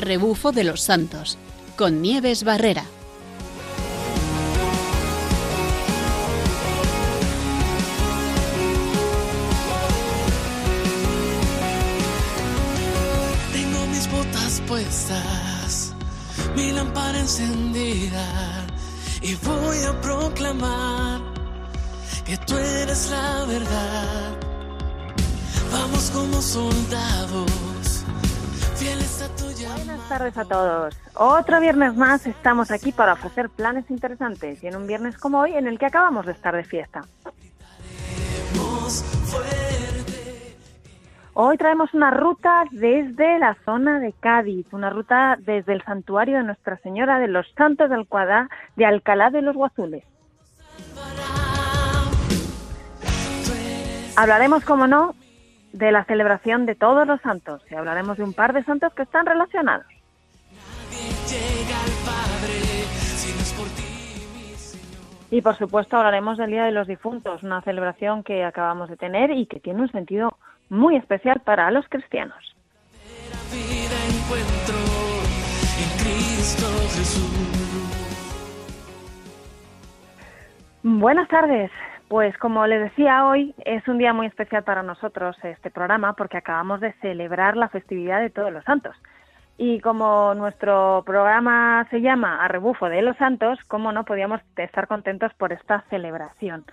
Rebufo de los santos, con Nieves Barrera. Tengo mis botas puestas, mi lámpara encendida y voy a proclamar que tú eres la verdad. Vamos como soldados, Buenas tardes a todos. Otro viernes más estamos aquí para ofrecer planes interesantes y en un viernes como hoy en el que acabamos de estar de fiesta. Hoy traemos una ruta desde la zona de Cádiz, una ruta desde el santuario de Nuestra Señora de los Santos del Alcalá, de Alcalá de los Guazules. Hablaremos, como no, de la celebración de todos los santos y hablaremos de un par de santos que están relacionados. Y por supuesto hablaremos del Día de los Difuntos, una celebración que acabamos de tener y que tiene un sentido muy especial para los cristianos. Buenas tardes. Pues como les decía hoy, es un día muy especial para nosotros este programa porque acabamos de celebrar la festividad de todos los santos. Y como nuestro programa se llama A rebufo de los santos, como no podíamos estar contentos por esta celebración.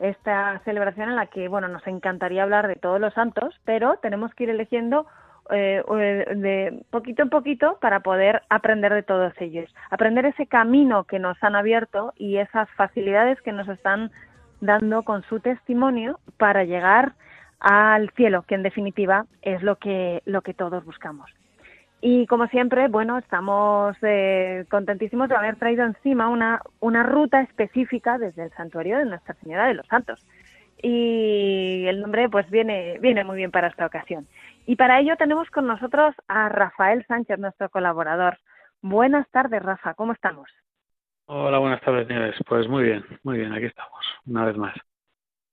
Esta celebración en la que, bueno, nos encantaría hablar de todos los santos, pero tenemos que ir eligiendo eh, eh, de poquito en poquito para poder aprender de todos ellos. Aprender ese camino que nos han abierto y esas facilidades que nos están dando con su testimonio para llegar al cielo, que en definitiva es lo que, lo que todos buscamos. Y como siempre, bueno, estamos eh, contentísimos de haber traído encima una, una ruta específica desde el santuario de Nuestra Señora de los Santos. Y el nombre pues viene, viene muy bien para esta ocasión. Y para ello tenemos con nosotros a Rafael Sánchez, nuestro colaborador. Buenas tardes, Rafa, ¿cómo estamos? Hola, buenas tardes, Nieves. Pues muy bien, muy bien, aquí estamos, una vez más.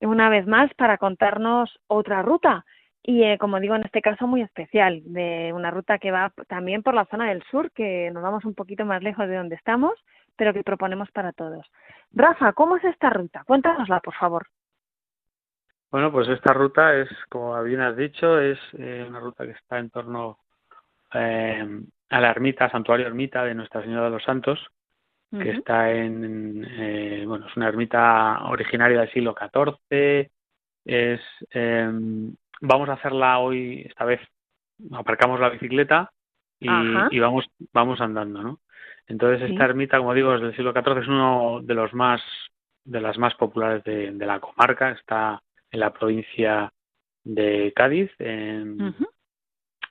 Una vez más para contarnos otra ruta. Y eh, como digo, en este caso muy especial, de una ruta que va también por la zona del sur, que nos vamos un poquito más lejos de donde estamos, pero que proponemos para todos. Rafa, ¿cómo es esta ruta? Cuéntanosla, por favor. Bueno, pues esta ruta es, como bien has dicho, es eh, una ruta que está en torno eh, a la ermita, santuario ermita de Nuestra Señora de los Santos, que está en, eh, bueno, es una ermita originaria del siglo XIV. Es, eh, vamos a hacerla hoy, esta vez aparcamos la bicicleta y, vamos, vamos andando, ¿no? Entonces Sí. esta ermita, como digo, es del siglo XIV, es uno de los más, de las más populares de, de la comarca. Está en la provincia de Cádiz, en,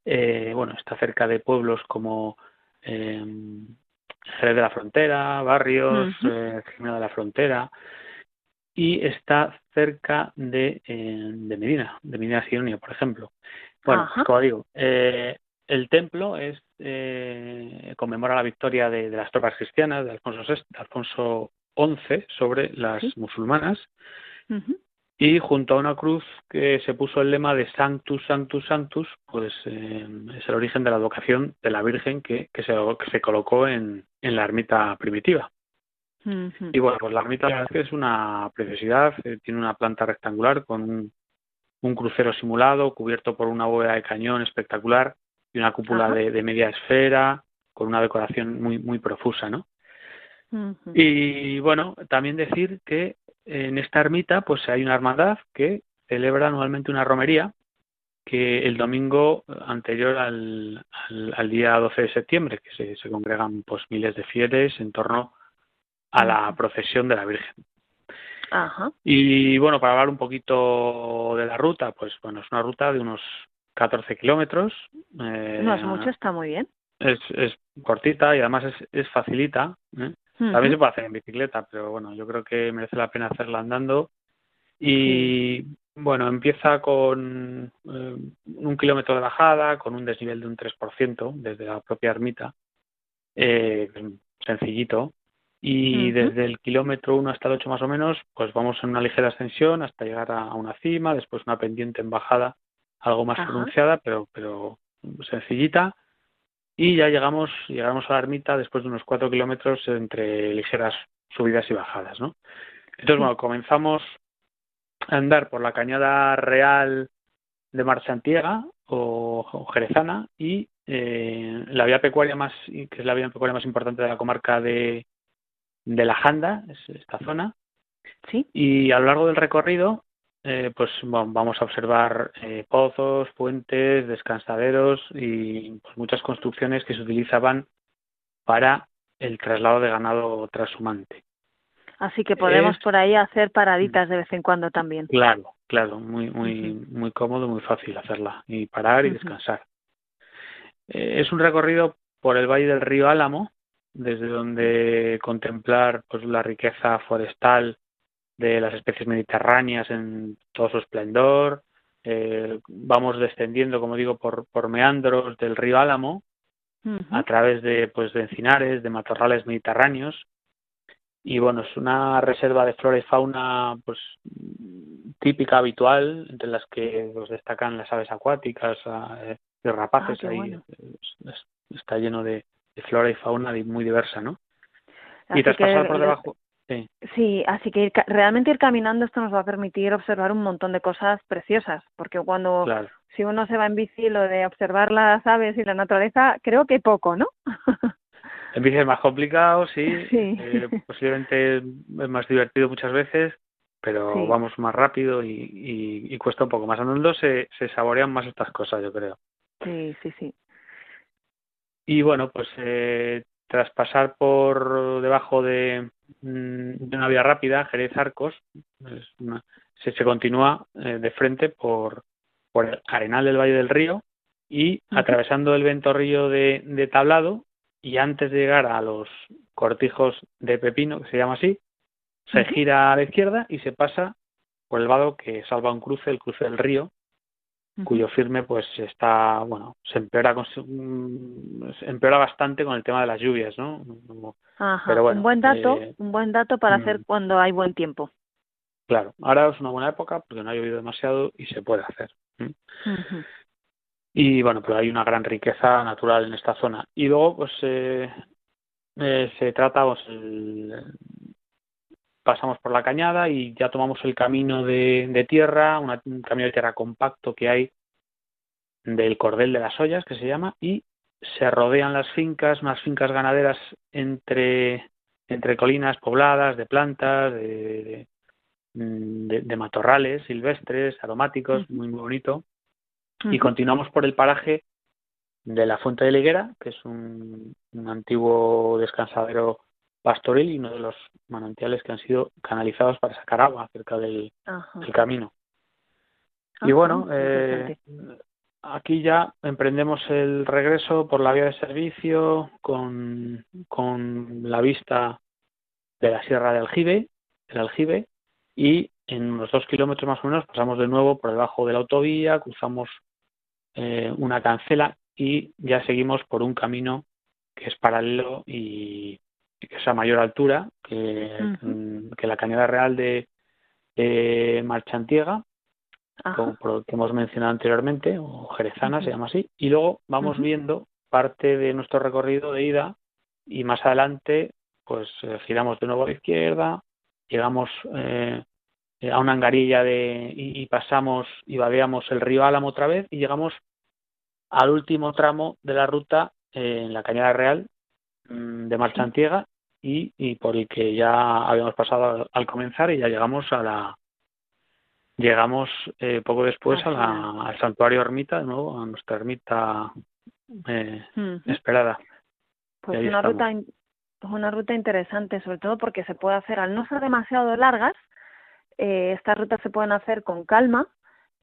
eh, bueno, está cerca de pueblos como eh, Jerez de la Frontera, Barrios, eh, Jimena de la Frontera, y está cerca de, eh, de Medina, de Medina Sidonia, por ejemplo. Bueno, Ajá. como digo, eh, el templo es eh, conmemora la victoria de, de las tropas cristianas de Alfonso, VI, de Alfonso XI sobre las Sí. musulmanas Ujú. Y junto a una cruz que se puso el lema de Sanctus, Sanctus, Sanctus, pues eh, es el origen de la advocación de la Virgen que, que, se, que se colocó en, en la ermita primitiva. Y bueno, pues la ermita la es una preciosidad, eh, tiene una planta rectangular con un, un crucero simulado cubierto por una bóveda de cañón espectacular y una cúpula de, de media esfera con una decoración muy, muy profusa, ¿no? Y bueno, también decir que en esta ermita pues hay una hermandad que celebra anualmente una romería que el domingo anterior al, al, al día 12 de septiembre, que se, se congregan pues miles de fieles en torno a la procesión de la Virgen. Ajá. Y bueno, para hablar un poquito de la ruta, pues bueno, es una ruta de unos 14 kilómetros. eh, No es mucho, está muy bien. Es, es cortita y además es, es facilita. ¿eh? También se puede hacer en bicicleta, pero bueno, yo creo que merece la pena hacerla andando. Y bueno, empieza con eh, un kilómetro de bajada, con un desnivel de un 3% desde la propia ermita, eh, sencillito. Y desde el kilómetro 1 hasta el 8 más o menos, pues vamos en una ligera ascensión hasta llegar a, a una cima, después una pendiente en bajada, algo más Ajá. pronunciada, pero, pero sencillita. Y ya llegamos, llegamos a la ermita después de unos cuatro kilómetros entre ligeras subidas y bajadas, ¿no? Entonces, bueno, comenzamos a andar por la cañada real de Marchantiega o, o Jerezana y eh, la vía pecuaria más, que es la vía pecuaria más importante de la comarca de, de la Janda, es esta zona. Sí. Y a lo largo del recorrido, eh, pues bueno, vamos a observar eh, pozos, puentes, descansaderos y pues, muchas construcciones que se utilizaban para el traslado de ganado transhumante. Así que podemos por ahí hacer paraditas de vez en cuando también. Claro, claro, muy muy muy cómodo, muy fácil hacerla y parar y descansar. Eh, es un recorrido por el valle del río Álamo, desde donde contemplar pues la riqueza forestal de las especies mediterráneas en todo su esplendor. Eh, vamos descendiendo, como digo, por, por meandros del río Álamo, a través de pues de encinares, de matorrales mediterráneos. Y bueno, es una reserva de flora y fauna pues típica, habitual, entre las que pues, destacan las aves acuáticas, eh, de rapaces Ah, ahí bueno. es- es- está lleno de, de flora y fauna muy diversa no Así y tras pasar por debajo sí, Sí, así que ir realmente ir caminando esto nos va a permitir observar un montón de cosas preciosas, porque cuando claro si uno se va en bici lo de observar las aves y la naturaleza, creo que poco, ¿no? en bici es más complicado sí, Sí. eh, posiblemente es más divertido muchas veces pero Sí. vamos más rápido y, y, y cuesta un poco más andando se, se saborean más estas cosas yo creo sí, sí, sí. Y bueno, pues eh, tras pasar por debajo de, de una vía rápida, Jerez Arcos, es una- se, se continúa eh, de frente por, por el Arenal del Valle del Río y atravesando el ventorrillo de, de Tablado y antes de llegar a los cortijos de Pepino, que se llama así, se gira a la izquierda y se pasa por el vado que salva un cruce, el cruce del río, cuyo firme pues está bueno se empeora con- mm, se empeora bastante con el tema de las lluvias no Ajá. Pero bueno, un buen dato, eh, un buen dato para mm. hacer cuando hay buen tiempo. claro ahora es una buena época porque no ha llovido demasiado y se puede hacer y bueno pero hay una gran riqueza natural en esta zona y luego pues eh, eh, se trata pues el- pasamos por la cañada y ya tomamos el camino de, de tierra una- un camino de tierra compacto que hay del cordel de las ollas que se llama y se rodean las fincas unas fincas ganaderas entre entre colinas pobladas de plantas de, de, de- de matorrales silvestres aromáticos muy muy bonito. Y continuamos por el paraje de la Fuente de la Higuera, que es un, un antiguo descansadero pastoril y uno de los manantiales que han sido canalizados para sacar agua cerca del, del camino. y Ajá, bueno, eh, aquí ya emprendemos el regreso por la vía de servicio con, con la vista de la Sierra de Aljibe, del Aljibe, y en unos dos kilómetros más o menos pasamos de nuevo por debajo de la autovía, cruzamos eh, una cancela y ya seguimos por un camino que es paralelo y y que es a mayor altura que, mm, que la cañada real de, de Marchantiega, como que hemos mencionado anteriormente, o Jerezana se llama así, y luego vamos viendo parte de nuestro recorrido de ida y más adelante pues eh, giramos de nuevo a la izquierda, llegamos eh, eh, a una angarilla de, y, y pasamos y vadeamos el río Álamo otra vez y llegamos al último tramo de la ruta eh, en la Cañada Real de Marchantiega y, y por el que ya habíamos pasado al, comenzar y ya llegamos a la llegamos eh, poco después a Al la, al santuario ermita de nuevo a nuestra ermita eh, esperada Pues una estamos. ruta in- una ruta interesante, sobre todo porque se puede hacer al no ser demasiado largas, eh, estas rutas se pueden hacer con calma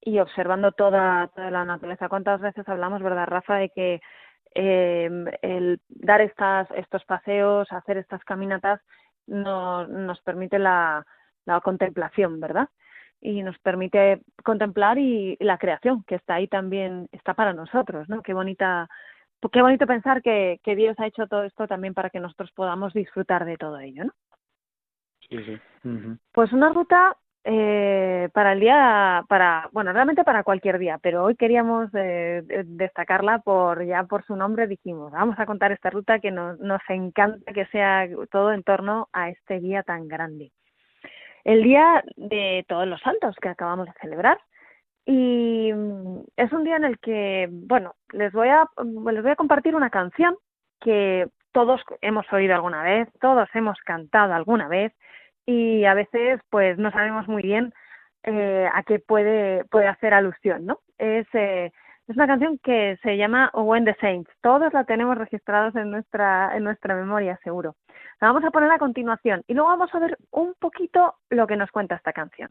y observando toda, toda la naturaleza. ¿Cuántas veces hablamos, verdad, Rafa, de que eh, el dar estas, estos paseos, hacer estas caminatas, no, nos permite la, la contemplación, ¿verdad? Y nos permite contemplar y, y la creación, que está ahí también, está para nosotros, ¿no? Qué bonita, qué bonito pensar que, que Dios ha hecho todo esto también para que nosotros podamos disfrutar de todo ello, ¿no? sí sí. Pues una ruta eh, para el día, para, bueno, realmente para cualquier día, pero hoy queríamos eh, destacarla por ya por su nombre. Dijimos, vamos a contar esta ruta que nos, nos encanta que sea todo en torno a este día tan grande. El día de todos los santos que acabamos de celebrar. Y es un día en el que, bueno, les voy a, les voy a compartir una canción que todos hemos oído alguna vez, todos hemos cantado alguna vez y a veces pues no sabemos muy bien eh, a qué puede, puede hacer alusión, ¿no? Es, eh, es una canción que se llama When the Saints. Todos la tenemos registrados en nuestra, en nuestra memoria, seguro. La vamos a poner a continuación y luego vamos a ver un poquito lo que nos cuenta esta canción.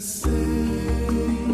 same.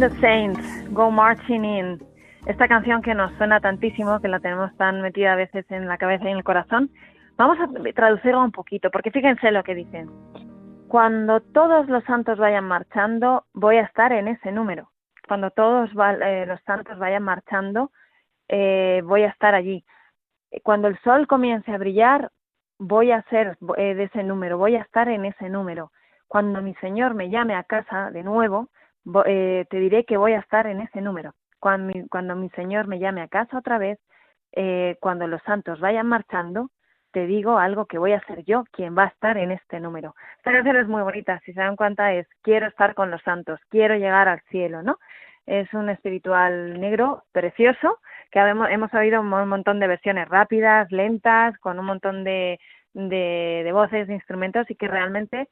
The Saints, Go Marching In. Esta canción que nos suena tantísimo, que la tenemos tan metida a veces en la cabeza y en el corazón, vamos a traducirla un poquito, porque fíjense lo que dicen. Cuando todos los santos vayan marchando, voy a estar en ese número. Cuando todos eh, los santos vayan marchando, eh, voy a estar allí. Cuando el sol comience a brillar, voy a ser eh, de ese número, voy a estar en ese número. Cuando mi Señor me llame a casa de nuevo, eh, te diré que voy a estar en ese número. Cuando mi, cuando mi Señor me llame a casa otra vez, eh, cuando los santos vayan marchando, te digo algo que voy a ser yo quien va a estar en este número. Esta canción es muy bonita, si se dan cuenta es quiero estar con los santos, quiero llegar al cielo, ¿no? Es un espiritual negro precioso, que hemos, hemos oído un montón de versiones rápidas, lentas, con un montón de, de, de voces, de instrumentos y que realmente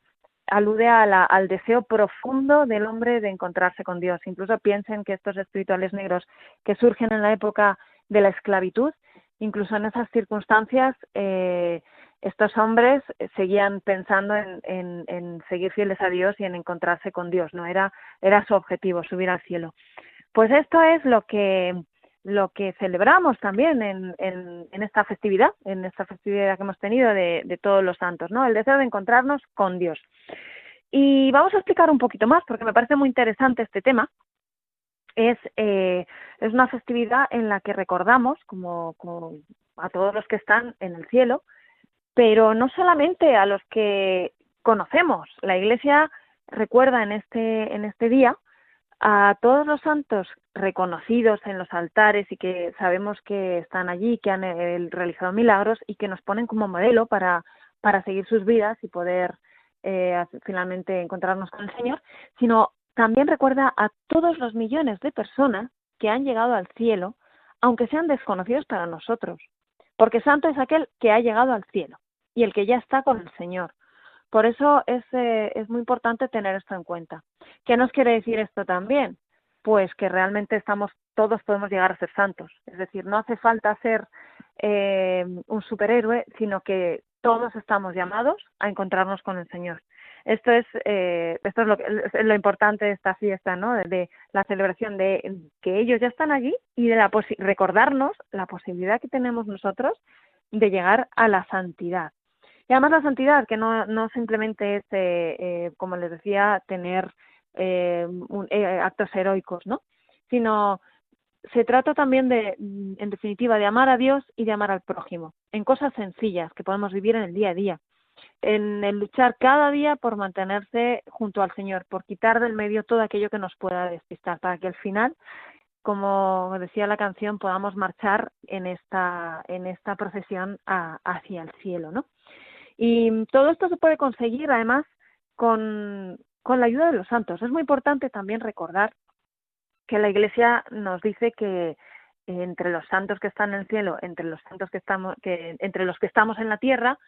alude a la, al deseo profundo del hombre de encontrarse con Dios. Incluso piensen que estos espirituales negros que surgen en la época de la esclavitud, incluso en esas circunstancias, eh, estos hombres seguían pensando en, en, en, seguir fieles a Dios y en encontrarse con Dios, ¿no? Era, era su objetivo, subir al cielo. Pues esto es lo que, lo que celebramos también en, en, esta festividad, en esta festividad que hemos tenido de, de todos los santos, ¿no? El deseo de encontrarnos con Dios. Y vamos a explicar un poquito más, porque me parece muy interesante este tema. Es, eh, es una festividad en la que recordamos como, como a todos los que están en el cielo, pero no solamente a los que conocemos. La Iglesia recuerda en este, en este día a todos los santos reconocidos en los altares y que sabemos que están allí, que han eh, realizado milagros y que nos ponen como modelo para, para seguir sus vidas y poder eh, finalmente encontrarnos con el Señor, sino también recuerda a todos los millones de personas que han llegado al cielo, aunque sean desconocidos para nosotros, porque santo es aquel que ha llegado al cielo y el que ya está con el Señor. Por eso es, eh, es muy importante tener esto en cuenta. ¿Qué nos quiere decir esto también? Pues que realmente estamos, todos podemos llegar a ser santos. Es decir, no hace falta ser eh, un superhéroe, sino que todos estamos llamados a encontrarnos con el Señor. Esto es, eh, esto es lo, es lo importante de esta fiesta, ¿no? De, de, la celebración de que ellos ya están allí y de la recordarnos la posibilidad que tenemos nosotros de llegar a la santidad. Y además la santidad, que no, no simplemente es, eh, eh, como les decía, tener eh, un, eh, actos heroicos, ¿no? Sino se trata también de, en definitiva, de amar a Dios y de amar al prójimo, en cosas sencillas que podemos vivir en el día a día, en el luchar cada día por mantenerse junto al Señor, por quitar del medio todo aquello que nos pueda despistar, para que al final, como decía la canción, podamos marchar en esta, en esta procesión a, hacia el cielo, ¿no? Y todo esto se puede conseguir además con, con la ayuda de los santos. Es muy importante también recordar que la Iglesia nos dice que entre los santos que están en el cielo, entre los santos que estamos, que, entre los que estamos en la tierra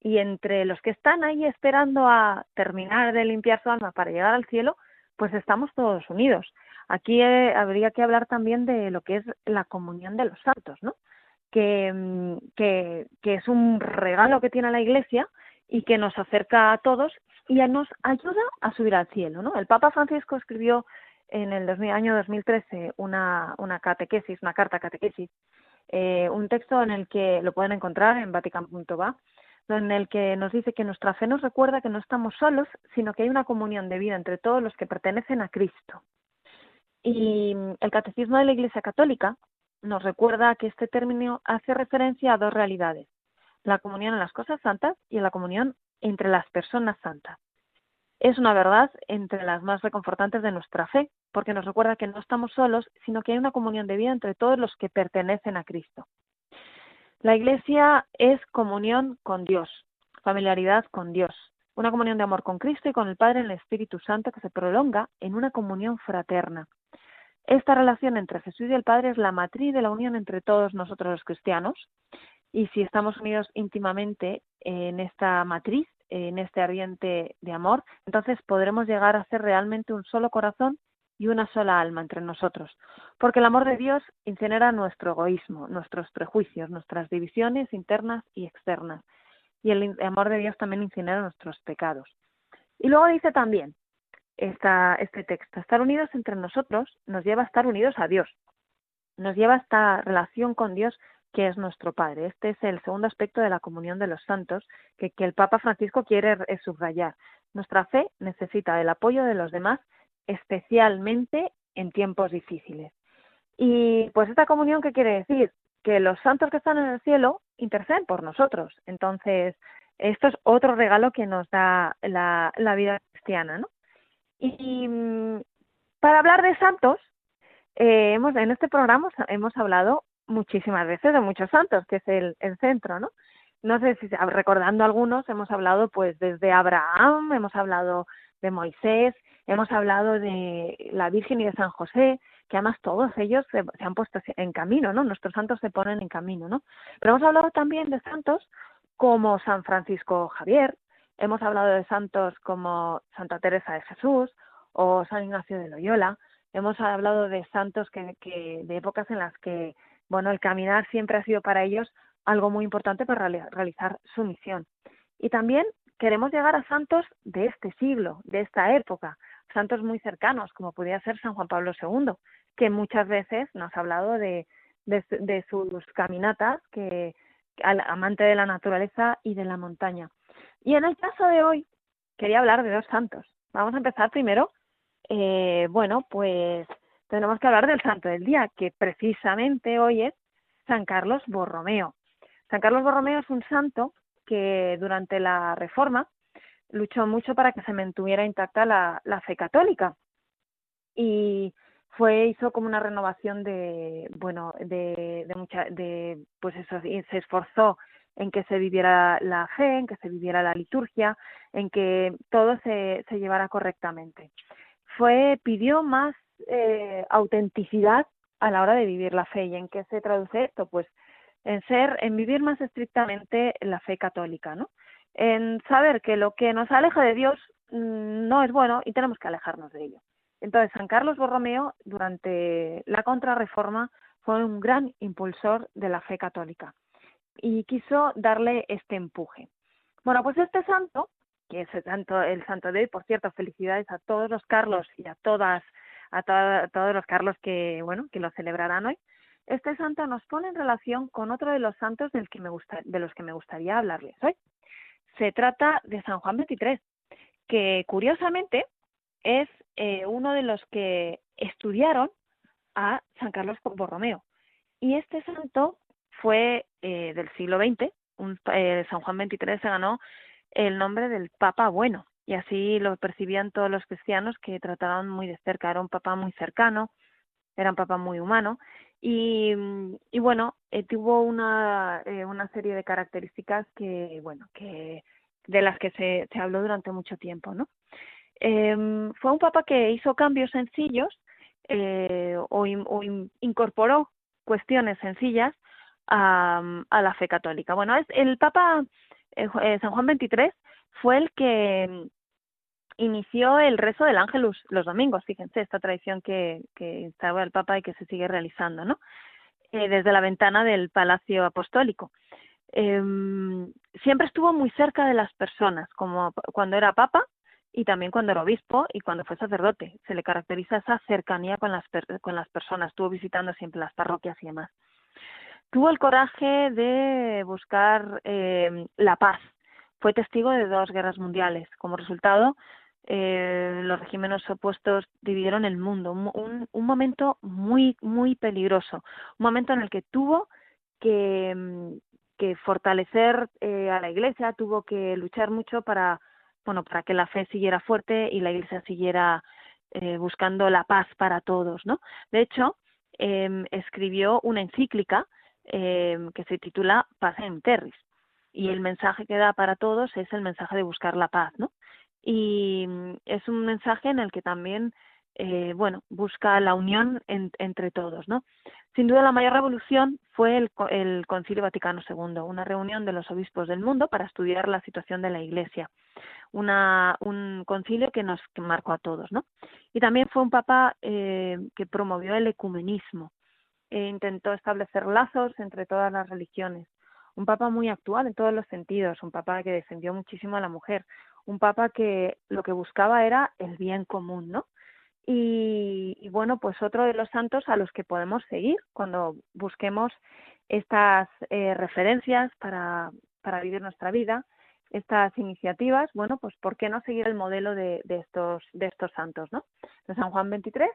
y entre los que están ahí esperando a terminar de limpiar su alma para llegar al cielo, pues estamos todos unidos. Aquí eh, habría que hablar también de lo que es la comunión de los santos, ¿no? Que, mm, que, que es un regalo que tiene la Iglesia y que nos acerca a todos y nos ayuda a subir al cielo. ¿no? El Papa Francisco escribió en el 2000, año 2013 una, una catequesis, una carta catequesis, eh, un texto en el que lo pueden encontrar en vatican.va, en el que nos dice que nuestra fe nos recuerda que no estamos solos, sino que hay una comunión de vida entre todos los que pertenecen a Cristo. Y el Catecismo de la Iglesia Católica nos recuerda que este término hace referencia a dos realidades, la comunión en las cosas santas y la comunión entre las personas santas. Es una verdad entre las más reconfortantes de nuestra fe, porque nos recuerda que no estamos solos, sino que hay una comunión de vida entre todos los que pertenecen a Cristo. La Iglesia es comunión con Dios, familiaridad con Dios, una comunión de amor con Cristo y con el Padre en el Espíritu Santo que se prolonga en una comunión fraterna. Esta relación entre Jesús y el Padre es la matriz de la unión entre todos nosotros los cristianos. Y si estamos unidos íntimamente en esta matriz, en este ardiente de amor, entonces podremos llegar a ser realmente un solo corazón y una sola alma entre nosotros, porque el amor de Dios incinera nuestro egoísmo, nuestros prejuicios, nuestras divisiones internas y externas, y el amor de Dios también incinera nuestros pecados. Y luego dice también, este texto. Estar unidos entre nosotros nos lleva a estar unidos a Dios, nos lleva a esta relación con Dios que es nuestro Padre. Este es el segundo aspecto de la comunión de los santos que, el Papa Francisco quiere subrayar. Nuestra fe necesita del apoyo de los demás, especialmente en tiempos difíciles. Y pues esta comunión, ¿qué quiere decir? Que los santos que están en el cielo interceden por nosotros. Entonces, esto es otro regalo que nos da la, la vida cristiana, ¿no? Y mm, para hablar de santos, eh, hemos, en este programa hemos hablado muchísimas veces de muchos santos, que es el, el centro, ¿no? No sé si recordando algunos, hemos hablado pues desde Abraham, hemos hablado de Moisés, hemos hablado de la Virgen y de San José, que además todos ellos se, han puesto en camino, ¿no? Nuestros santos se ponen en camino, ¿no? Pero hemos hablado también de santos como San Francisco Javier, hemos hablado de santos como Santa Teresa de Jesús o San Ignacio de Loyola, hemos hablado de santos que, de épocas en las que, bueno, el caminar siempre ha sido para ellos algo muy importante para realizar su misión. Y también queremos llegar a santos de este siglo, de esta época, santos muy cercanos, como podría ser San Juan Pablo II, que muchas veces nos ha hablado de, de, sus caminatas, que al amante de la naturaleza y de la montaña. Y en el caso de hoy, quería hablar de dos santos. Vamos a empezar primero, eh, bueno, pues tenemos que hablar del santo del día, que precisamente hoy es San Carlos Borromeo. San Carlos Borromeo es un santo que durante la Reforma luchó mucho para que se mantuviera intacta la, fe católica y fue hizo como una renovación de bueno de, de mucha de pues eso se esforzó en que se viviera la fe en que se viviera la liturgia en que todo se, se llevara correctamente fue pidió más eh, autenticidad a la hora de vivir la fe y en qué se traduce esto pues en ser, en vivir más estrictamente la fe católica, ¿no? En saber que lo que nos aleja de Dios mm, no es bueno y tenemos que alejarnos de ello. Entonces, San Carlos Borromeo, durante la contrarreforma, fue un gran impulsor de la fe católica y quiso darle este empuje. Bueno, pues este santo, que es el santo, el santo de hoy, por cierto, felicidades a todos los Carlos y a todas, a, todos los Carlos que, bueno, que lo celebrarán hoy, este santo nos pone en relación con otro de los santos del que me gusta, de los que me gustaría hablarles hoy. Se trata de San Juan XXIII, que curiosamente es eh, uno de los que estudiaron a San Carlos Borromeo. Y este santo fue eh, del siglo XX, un, eh, San Juan XXIII se ganó el nombre del Papa Bueno, y así lo percibían todos los cristianos que trataban muy de cerca, era un papa muy cercano, era un papa muy humano, y, mm, bueno, eh, tuvo una, eh, una serie de características que, bueno, que de las que se, se habló durante mucho tiempo, ¿no? Eh, fue un papa que hizo cambios sencillos eh, o incorporó cuestiones sencillas a, a, la fe católica. Bueno, es, el Papa eh, eh San Juan XXIII fue el que inició el rezo del Ángelus los domingos, fíjense, esta tradición que, que instauró el Papa y que se sigue realizando, ¿no? Eh, desde la ventana del Palacio Apostólico. Eh, siempre estuvo muy cerca de las personas, como cuando era Papa y también cuando era obispo y cuando fue sacerdote. Se le caracteriza esa cercanía con las, con las personas, estuvo visitando siempre las parroquias y demás. Tuvo el coraje de buscar eh, la paz. Fue testigo de dos guerras mundiales. Como resultado, eh, los regímenes opuestos dividieron el mundo, un, un, momento muy, muy peligroso, un momento en el que tuvo que, mm, fortalecer eh, a la Iglesia, tuvo que luchar mucho para, bueno, para que la fe siguiera fuerte y la Iglesia siguiera eh, buscando la paz para todos, ¿no? De hecho, eh, escribió una encíclica eh, que se titula Paz en Terris. Y el mensaje que da para todos es el mensaje de buscar la paz, ¿no? y mm, es un mensaje en el que también eh, bueno busca la unión en, entre todos no sin duda la mayor revolución fue el, el Concilio Vaticano II una reunión de los obispos del mundo para estudiar la situación de la Iglesia. Una un concilio que nos marcó a todos no y también fue un papa eh, que promovió el ecumenismo e intentó establecer lazos entre todas las religiones un papa muy actual en todos los sentidos, un papa que defendió muchísimo a la mujer, un papa que lo que buscaba era el bien común, ¿no? Y, y, bueno, pues otro de los santos a los que podemos seguir cuando busquemos estas eh, referencias para, para vivir nuestra vida, estas iniciativas, bueno, pues ¿por qué no seguir el modelo de, de estos, de estos santos, ¿no? De San Juan XXIII,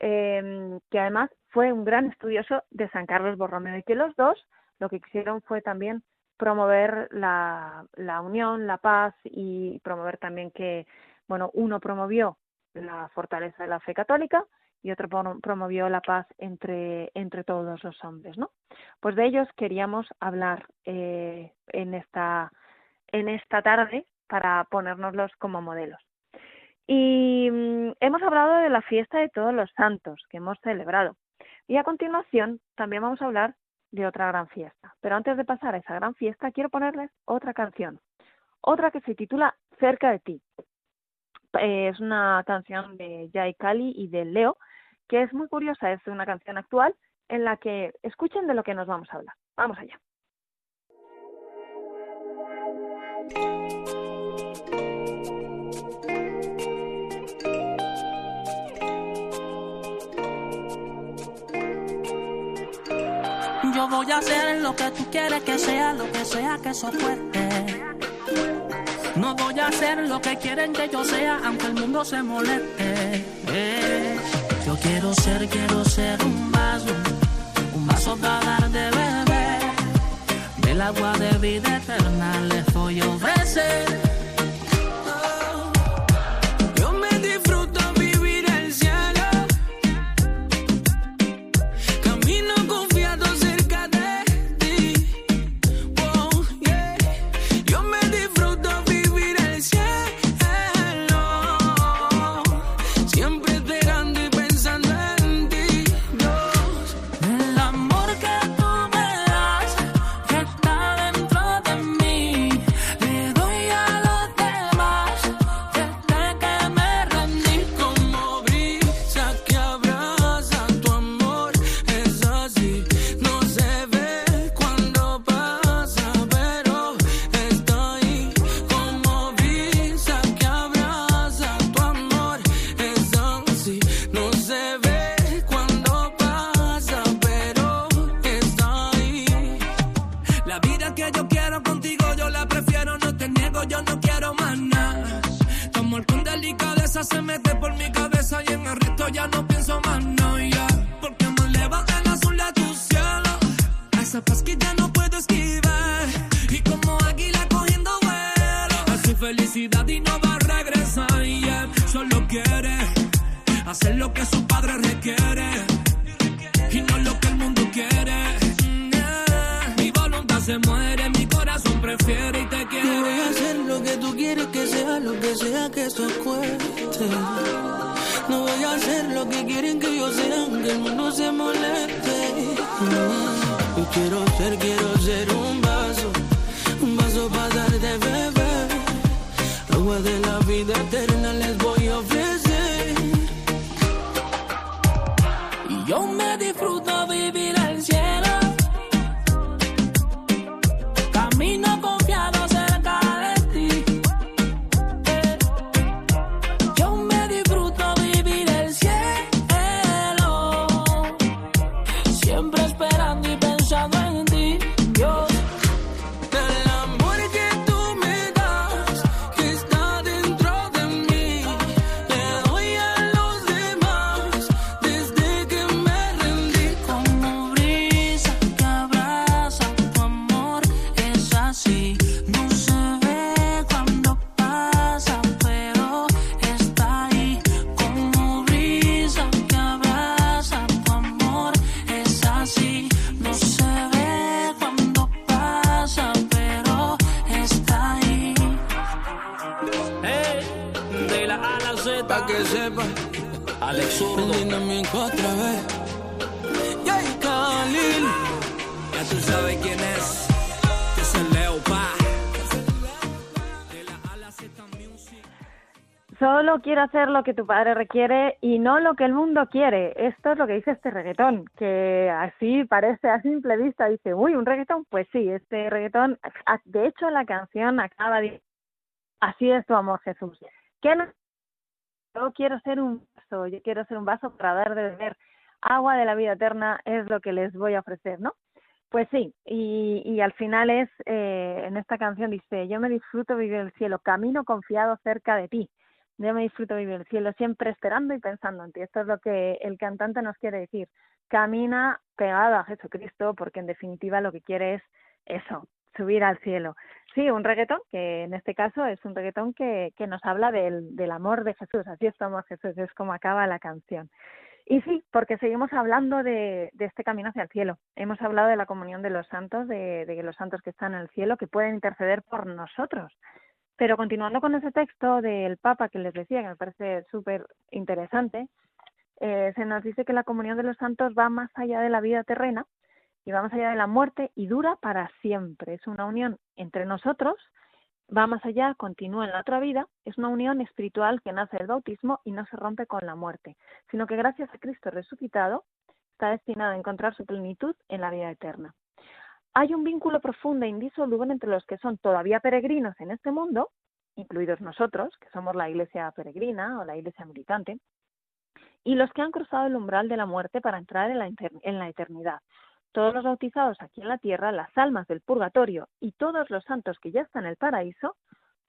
eh, que además fue un gran estudioso de San Carlos Borromeo y que los dos lo que quisieron fue también promover la, la unión, la paz y promover también que, bueno, uno promovió la fortaleza de la fe católica y otro promovió la paz entre, entre todos los hombres, ¿no? Pues de ellos queríamos hablar eh, en, esta, en esta tarde para ponérnoslos como modelos. Y mm, hemos hablado de la fiesta de todos los santos que hemos celebrado. Y a continuación también vamos a hablar de otra gran fiesta. Pero antes de pasar a esa gran fiesta, quiero ponerles otra canción. Otra que se titula Cerca de ti. Eh, es una canción de Jai Kali y de Leo, que es muy curiosa. Es una canción actual en la que escuchen de lo que nos vamos a hablar. Vamos allá. Yo voy a hacer lo que tú quieres que sea, lo que sea que eso fuerte. No voy a hacer lo que quieren que yo sea, aunque el mundo se moleste. Eh, yo quiero ser, quiero ser un vaso, un vaso para dar de beber. Del agua de vida eterna les voy a ofrecer. Lo que su padre requiere y no lo que el mundo quiere. Mi voluntad se muere, mi corazón prefiere y te quiere. Yo voy a hacer lo que tú quieres que sea, lo que sea que esto cueste. No voy a hacer lo que quieren que yo sea, aunque el mundo se moleste. Yo quiero hacer lo que tu padre requiere y no lo que el mundo quiere. Esto es lo que dice este reggaetón, que así parece a simple vista, dice, uy, un reggaetón. Pues sí, este reggaetón, a- de hecho la canción acaba de... Así es tu amor, Jesús. ¿Qué? Yo quiero ser un vaso, yo quiero ser un vaso para dar de beber. Agua de la vida eterna es lo que les voy a ofrecer, ¿no? Pues sí, y, y al final es, eh, en esta canción dice, yo me disfruto vivir el cielo, camino confiado cerca de ti. Yo me disfruto vivir el cielo, siempre esperando y pensando en ti. Esto es lo que el cantante nos quiere decir. Camina pegado a Jesucristo, porque en definitiva lo que quiere es eso, subir al cielo. Sí, un reggaetón, que en este caso es un reggaetón que, que nos habla del, del amor de Jesús. Así es amor, Jesús, es como acaba la canción. Y sí, porque seguimos hablando de, de este camino hacia el cielo. Hemos hablado de la comunión de los santos, de, de los santos que están en el cielo, que pueden interceder por nosotros. Pero continuando con ese texto del Papa que les decía, que me parece súper interesante, eh, se nos dice que la comunión de los santos va más allá de la vida terrena y va más allá de la muerte y dura para siempre. Es una unión entre nosotros, va más allá, continúa en la otra vida, es una unión espiritual que nace del bautismo y no se rompe con la muerte, sino que gracias a Cristo resucitado está destinada a encontrar su plenitud en la vida eterna. Hay un vínculo profundo e indisoluble entre los que son todavía peregrinos en este mundo, incluidos nosotros, que somos la iglesia peregrina o la iglesia militante, y los que han cruzado el umbral de la muerte para entrar en la, en la eternidad. Todos los bautizados aquí en la tierra, las almas del purgatorio y todos los santos que ya están en el paraíso,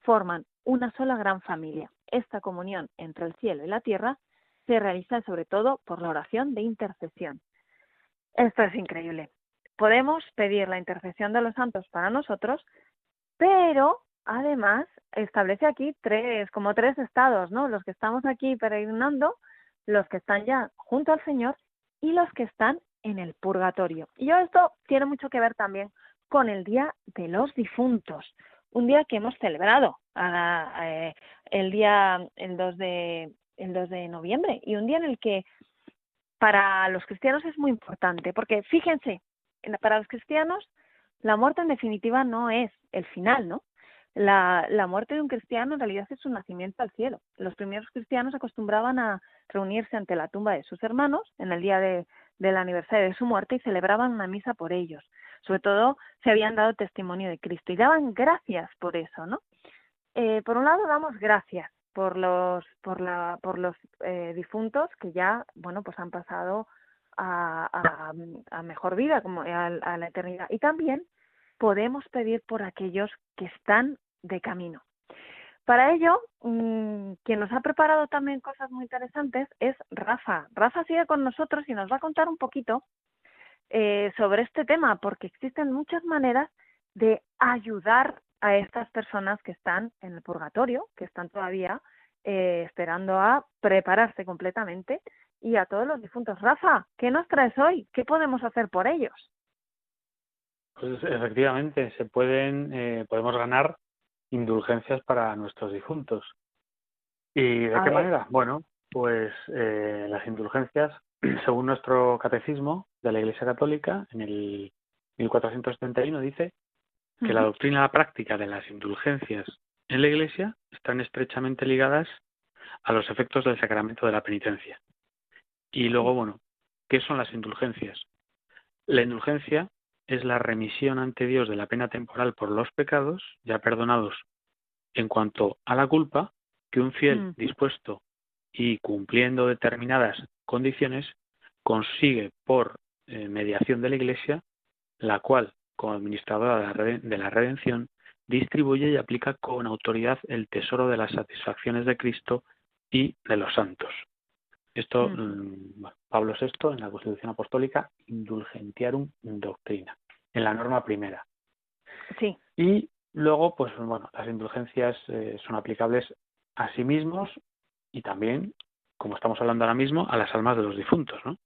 forman una sola gran familia. Esta comunión entre el cielo y la tierra se realiza sobre todo por la oración de intercesión. Esto es increíble. Podemos pedir la intercesión de los santos para nosotros, pero además establece aquí tres, como tres estados, ¿no? Los que estamos aquí peregrinando, los que están ya junto al Señor y los que están en el purgatorio. Y yo esto tiene mucho que ver también con el Día de los Difuntos, un día que hemos celebrado eh, el día el 2 de el 2 de noviembre y un día en el que para los cristianos es muy importante, porque fíjense, para los cristianos la muerte en definitiva no es el final, ¿no? La, la muerte de un cristiano en realidad es su nacimiento al cielo. Los primeros cristianos acostumbraban a reunirse ante la tumba de sus hermanos en el día de, del aniversario de su muerte y celebraban una misa por ellos. Sobre todo se habían dado testimonio de Cristo y daban gracias por eso, ¿no? Eh, por un lado damos gracias por los por la por los eh, difuntos que ya bueno pues han pasado a, a, a mejor vida como a, a la eternidad y también podemos pedir por aquellos que están de camino. Para ello, mmm, quien nos ha preparado también cosas muy interesantes es Rafa. Rafa sigue con nosotros y nos va a contar un poquito eh, sobre este tema, porque existen muchas maneras de ayudar a estas personas que están en el purgatorio, que están todavía eh, esperando a prepararse completamente, y a todos los difuntos. Rafa, ¿qué nos traes hoy? ¿Qué podemos hacer por ellos? Pues efectivamente, se pueden, eh, podemos ganar indulgencias para nuestros difuntos. ¿Y de A qué ver. manera? Bueno, pues eh, las indulgencias, según nuestro catecismo de la Iglesia Católica, en el 1471 dice que la doctrina y la práctica de las indulgencias en la Iglesia están estrechamente ligadas a los efectos del sacramento de la penitencia. Y luego, bueno, ¿qué son las indulgencias? La indulgencia es la remisión ante Dios de la pena temporal por los pecados, ya perdonados en cuanto a la culpa, que un fiel dispuesto y cumpliendo determinadas condiciones consigue por eh, mediación de la Iglesia, la cual, como administradora de la redención, distribuye y aplica con autoridad el tesoro de las satisfacciones de Cristo y de los santos. Esto, mm, Pablo VI, en la Constitución Apostólica, Indulgentiarum Doctrina, en la norma primera. Sí. Y luego, pues bueno, las indulgencias eh, son aplicables a sí mismos y también, como estamos hablando ahora mismo, a las almas de los difuntos, ¿no?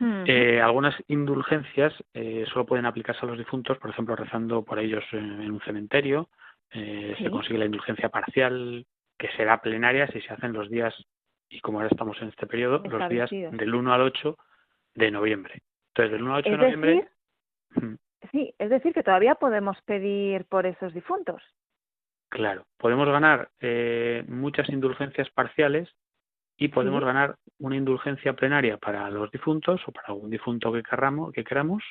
Eh, algunas indulgencias eh, solo pueden aplicarse a los difuntos, por ejemplo, rezando por ellos en, en un cementerio. Eh, Sí. Se consigue la indulgencia parcial, que será plenaria si se hacen los días, y como ahora estamos en este periodo, los días del 1 al 8 de noviembre. Entonces, del 1 al 8 de noviembre, decir, sí, es decir, que todavía podemos pedir por esos difuntos. claro, podemos ganar eh, muchas indulgencias parciales y podemos Sí. ganar una indulgencia plenaria para los difuntos o para algún difunto que queramos, que queramos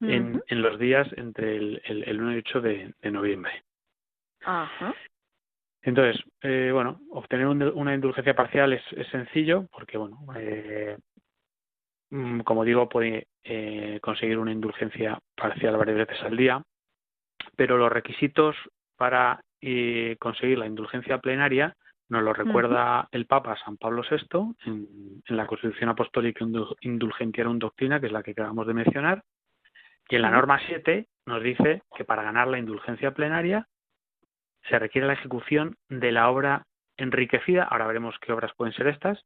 en, los días entre el, el, el 1 y 8 de, de noviembre. Ajá. Entonces, eh, bueno, obtener un- una indulgencia parcial es, es sencillo porque, bueno, eh, mm, como digo, puede eh, conseguir una indulgencia parcial varias veces al día, pero los requisitos para eh, conseguir la indulgencia plenaria nos lo recuerda el Papa San Pablo VI en, en la Constitución Apostólica Indul- Indulgentiarum Doctrina, que es la que acabamos de mencionar, y en la norma 7 nos dice que para ganar la indulgencia plenaria se requiere la ejecución de la obra enriquecida, ahora veremos qué obras pueden ser estas,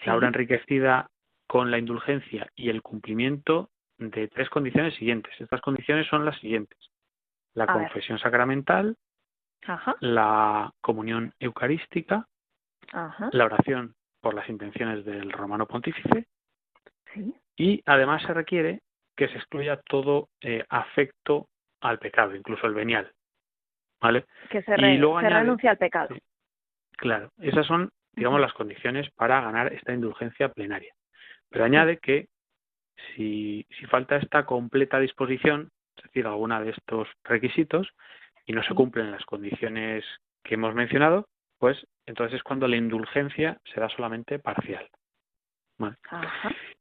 Sí. la obra enriquecida con la indulgencia y el cumplimiento de tres condiciones siguientes. Estas condiciones son las siguientes. La A ver. confesión sacramental, la comunión eucarística, la oración por las intenciones del romano pontífice y además se requiere que se excluya todo eh, afecto al pecado, incluso el venial. ¿Vale? Que se, renuncia al pecado. claro, esas son, digamos, las condiciones para ganar esta indulgencia plenaria. Pero añade que si, si falta esta completa disposición, es decir, alguna de estos requisitos, y no se cumplen las condiciones que hemos mencionado, pues entonces es cuando la indulgencia será solamente parcial.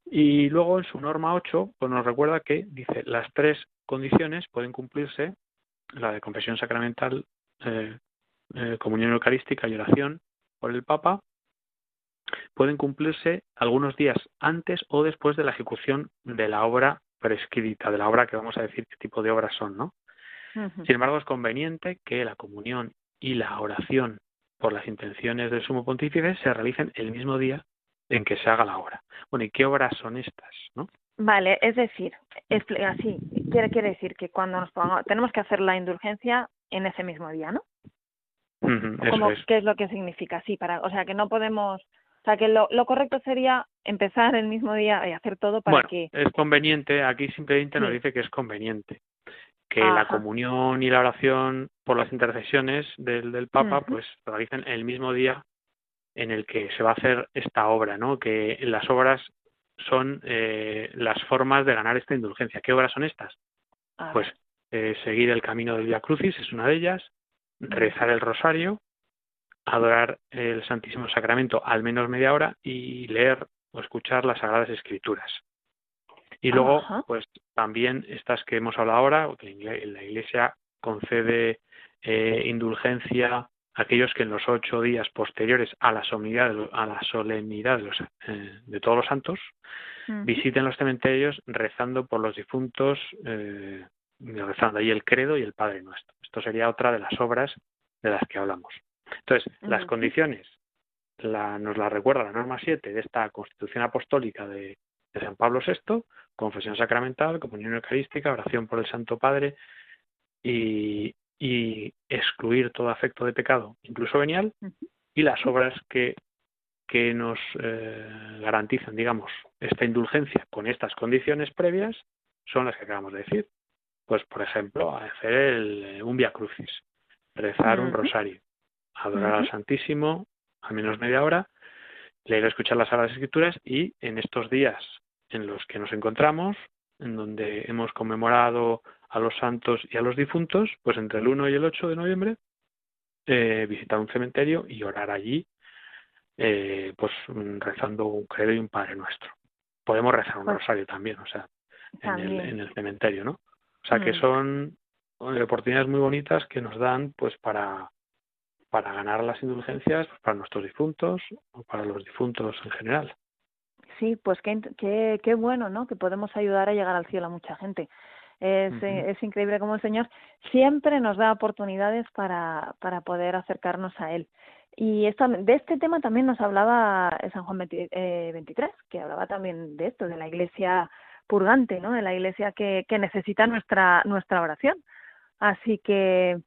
Y luego en su norma 8 pues nos recuerda que dice las tres condiciones pueden cumplirse, la de confesión sacramental, eh, eh, comunión eucarística y oración por el Papa, pueden cumplirse algunos días antes o después de la ejecución de la obra prescrita, de la obra que vamos a decir qué tipo de obras son, ¿no? Sin embargo, es conveniente que la comunión y la oración por las intenciones del sumo pontífice se realicen el mismo día en que se haga la obra. Bueno, ¿y qué obras son estas? ¿no? Vale, es decir, así, quiere, quiere decir que cuando nos pongamos, tenemos que hacer la indulgencia en ese mismo día, ¿no? ¿Qué es lo que significa? Sí, para, o sea, que no podemos, o sea, que lo, lo correcto sería empezar el mismo día y hacer todo para bueno, que... es conveniente, aquí simplemente nos dice que es conveniente que la comunión y la oración por las intercesiones del, del Papa pues se realicen el mismo día en el que se va a hacer esta obra, ¿no? Que las obras son eh, las formas de ganar esta indulgencia. ¿Qué obras son estas? Pues eh, seguir el camino del Via Crucis es una de ellas, rezar el rosario, adorar el Santísimo Sacramento al menos media hora y leer o escuchar las Sagradas Escrituras. Y luego, pues también estas que hemos hablado ahora, que la Iglesia concede eh, indulgencia aquellos que en los ocho días posteriores a la solemnidad de, a la solemnidad de, los, eh, de todos los santos visiten los cementerios rezando por los difuntos, eh, rezando ahí el credo y el Padre Nuestro. Esto sería otra de las obras de las que hablamos. Entonces, las condiciones la, nos la recuerda la norma 7 de esta Constitución Apostólica de, de San Pablo VI, confesión sacramental, comunión eucarística, oración por el Santo Padre y, y excluir todo afecto de pecado, incluso venial, y las obras que, que nos eh, garantizan, digamos, esta indulgencia con estas condiciones previas son las que acabamos de decir. Pues, por ejemplo, hacer el, un Via Crucis, rezar un rosario, adorar al Santísimo al menos media hora, leer y escuchar las Sagradas Escrituras y en estos días en los que nos encontramos, en donde hemos conmemorado a los santos y a los difuntos, pues entre el 1 y el 8 de noviembre, eh, visitar un cementerio y orar allí, eh, pues rezando un credo y un Padre Nuestro. Podemos rezar un pues rosario también, o sea, en el, en el, cementerio, ¿no? O sea, que mm. son oportunidades muy bonitas que nos dan, pues, para para ganar las indulgencias pues, para nuestros difuntos o para los difuntos en general. Sí, pues qué, qué, qué bueno, ¿no? Que podemos ayudar a llegar al cielo a mucha gente. Es, eh, es increíble cómo el Señor siempre nos da oportunidades para, para poder acercarnos a Él. Y de este tema también nos hablaba San Juan 23, eh, que hablaba también de esto, de la iglesia purgante, ¿no? De la iglesia que, que necesita nuestra, nuestra oración. Así que,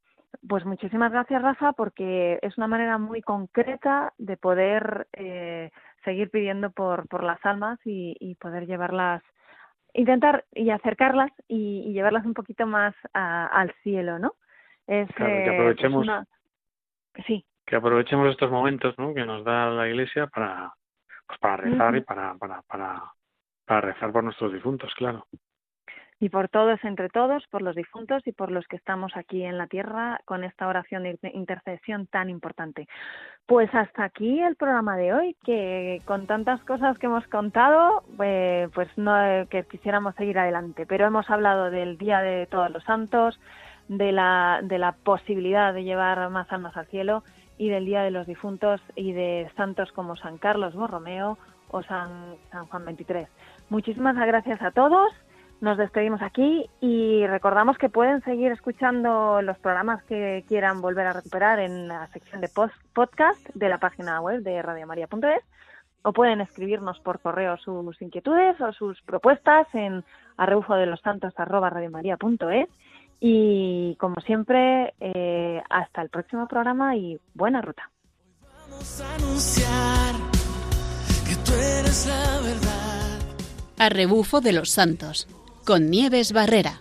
pues muchísimas gracias, Rafa, porque es una manera muy concreta de poder eh, seguir pidiendo por, por las almas y, y poder llevarlas intentar y acercarlas y, llevarlas un poquito más al cielo, ¿no? Es, que eh, aprovechemos, sí. que aprovechemos estos momentos, ¿no? Que nos da la Iglesia para, pues para rezar y para, para, para, para rezar por nuestros difuntos, claro y por todos, entre todos, por los difuntos y por los que estamos aquí en la tierra con esta oración de intercesión tan importante. Pues hasta aquí el programa de hoy, que con tantas cosas que hemos contado, eh, pues no que quisiéramos seguir adelante, pero hemos hablado del Día de Todos los Santos, de la, de la posibilidad de llevar más almas al cielo y del Día de los Difuntos y de santos como San Carlos Borromeo o San, San Juan 23. Muchísimas gracias a todos nos despedimos aquí y recordamos que pueden seguir escuchando los programas que quieran volver a recuperar en la sección de post podcast de la página web de radiomaria.es o pueden escribirnos por correo sus inquietudes o sus propuestas en arreujo de los santos Y como siempre, eh, hasta el próximo programa y buena ruta. Vamos a anunciar que tú eres la verdad. A rebufo de los santos, con Nieves Barrera.